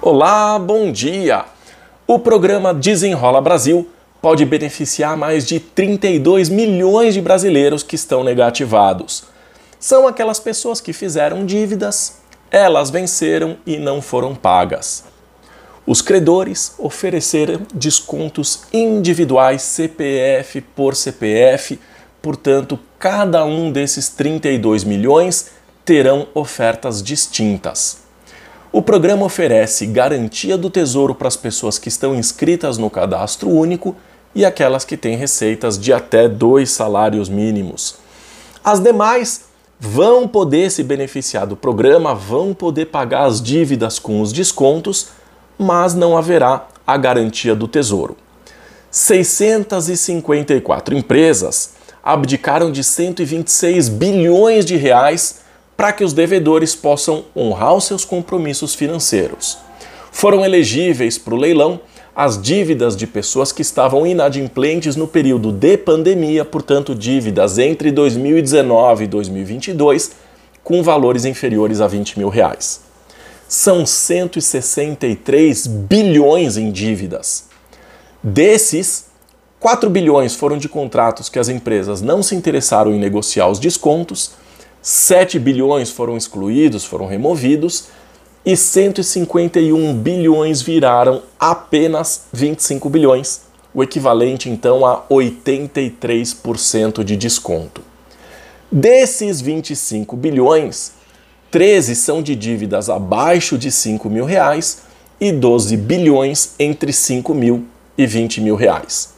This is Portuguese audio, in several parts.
Olá, bom dia! O programa Desenrola Brasil pode beneficiar mais de 32 milhões de brasileiros que estão negativados. São aquelas pessoas que fizeram dívidas, elas venceram e não foram pagas. Os credores ofereceram descontos individuais CPF por CPF, portanto, cada um desses 32 milhões terão ofertas distintas. O programa oferece garantia do tesouro para as pessoas que estão inscritas no cadastro único e aquelas que têm receitas de até dois salários mínimos. As demais vão poder se beneficiar do programa, vão poder pagar as dívidas com os descontos, mas não haverá a garantia do tesouro. 654 empresas abdicaram de 126 bilhões de reais para que os devedores possam honrar os seus compromissos financeiros. Foram elegíveis para o leilão as dívidas de pessoas que estavam inadimplentes no período de pandemia, portanto, dívidas entre 2019 e 2022, com valores inferiores a 20 mil reais. São 163 bilhões em dívidas. Desses, 4 bilhões foram de contratos que as empresas não se interessaram em negociar os descontos 7 bilhões foram excluídos, foram removidos, e 151 bilhões viraram apenas 25 bilhões, o equivalente então a 83% de desconto. Desses 25 bilhões, 13 são de dívidas abaixo de 5 mil reais e 12 bilhões entre 5 mil e 20 mil reais.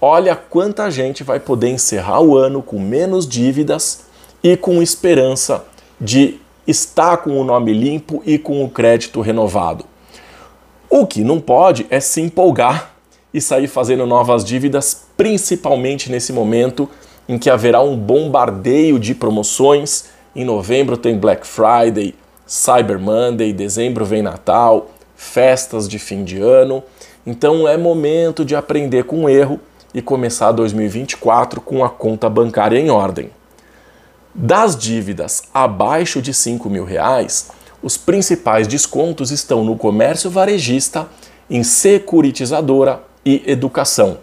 Olha quanta gente vai poder encerrar o ano com menos dívidas e com esperança de estar com o nome limpo e com o crédito renovado. O que não pode é se empolgar e sair fazendo novas dívidas, principalmente nesse momento em que haverá um bombardeio de promoções. Em novembro tem Black Friday, Cyber Monday, dezembro vem Natal, festas de fim de ano. Então é momento de aprender com o erro e começar 2024 com a conta bancária em ordem. Das dívidas abaixo de 5 mil reais, os principais descontos estão no comércio varejista, em securitizadora e educação.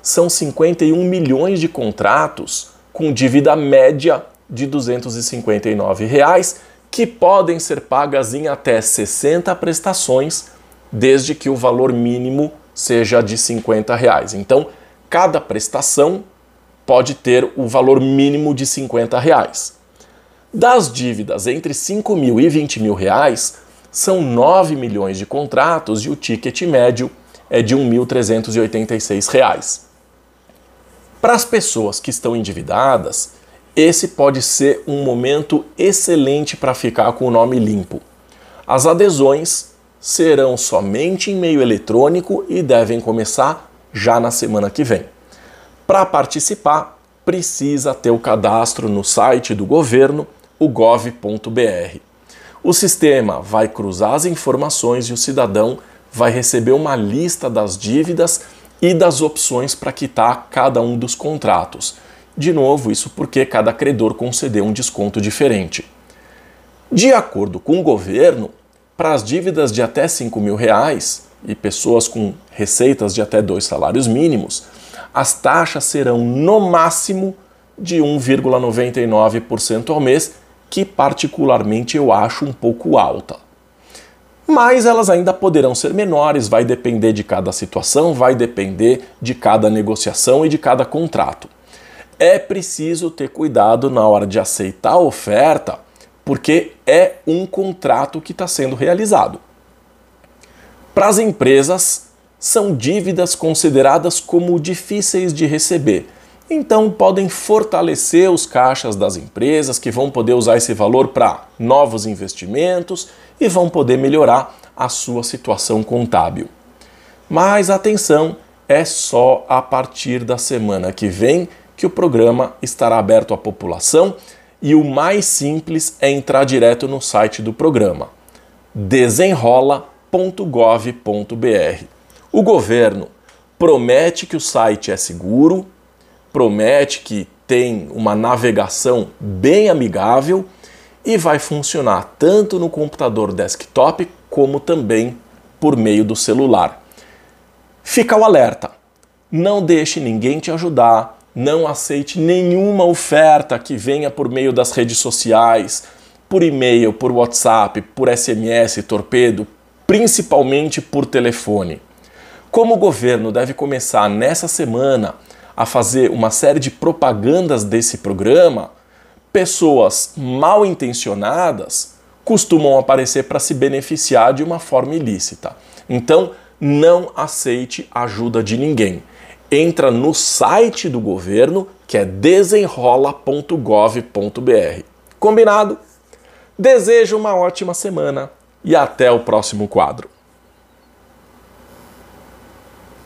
São 51 milhões de contratos com dívida média de 259 reais, que podem ser pagas em até 60 prestações, desde que o valor mínimo seja de 50 reais. Então, cada prestação pode ter o valor mínimo de 50 reais. Das dívidas entre 5 mil e 20 mil reais, são 9 milhões de contratos e o ticket médio é de R$ 1.386. Para as pessoas que estão endividadas, esse pode ser um momento excelente para ficar com o nome limpo. As adesões serão somente em meio eletrônico e devem começar já na semana que vem. Para participar, precisa ter o cadastro no site do governo, o gov.br. O sistema vai cruzar as informações e o cidadão vai receber uma lista das dívidas e das opções para quitar cada um dos contratos. De novo, isso porque cada credor concedeu um desconto diferente. De acordo com o governo, para as dívidas de até 5 mil reais e pessoas com receitas de até dois salários mínimos, as taxas serão no máximo de 1,99% ao mês, que particularmente eu acho um pouco alta. Mas elas ainda poderão ser menores, vai depender de cada situação, vai depender de cada negociação e de cada contrato. É preciso ter cuidado na hora de aceitar a oferta, porque é um contrato que está sendo realizado. Para as empresas, são dívidas consideradas como difíceis de receber. Então, podem fortalecer os caixas das empresas que vão poder usar esse valor para novos investimentos e vão poder melhorar a sua situação contábil. Mas atenção, é só a partir da semana que vem que o programa estará aberto à população e o mais simples é entrar direto no site do programa desenrola.gov.br. O governo promete que o site é seguro, promete que tem uma navegação bem amigável e vai funcionar tanto no computador desktop como também por meio do celular. Fica o alerta. Não deixe ninguém te ajudar, não aceite nenhuma oferta que venha por meio das redes sociais, por e-mail, por WhatsApp, por SMS, torpedo, principalmente por telefone. Como o governo deve começar nessa semana a fazer uma série de propagandas desse programa, pessoas mal intencionadas costumam aparecer para se beneficiar de uma forma ilícita. Então, não aceite ajuda de ninguém. Entra no site do governo, que é desenrola.gov.br. Combinado? Desejo uma ótima semana e até o próximo quadro.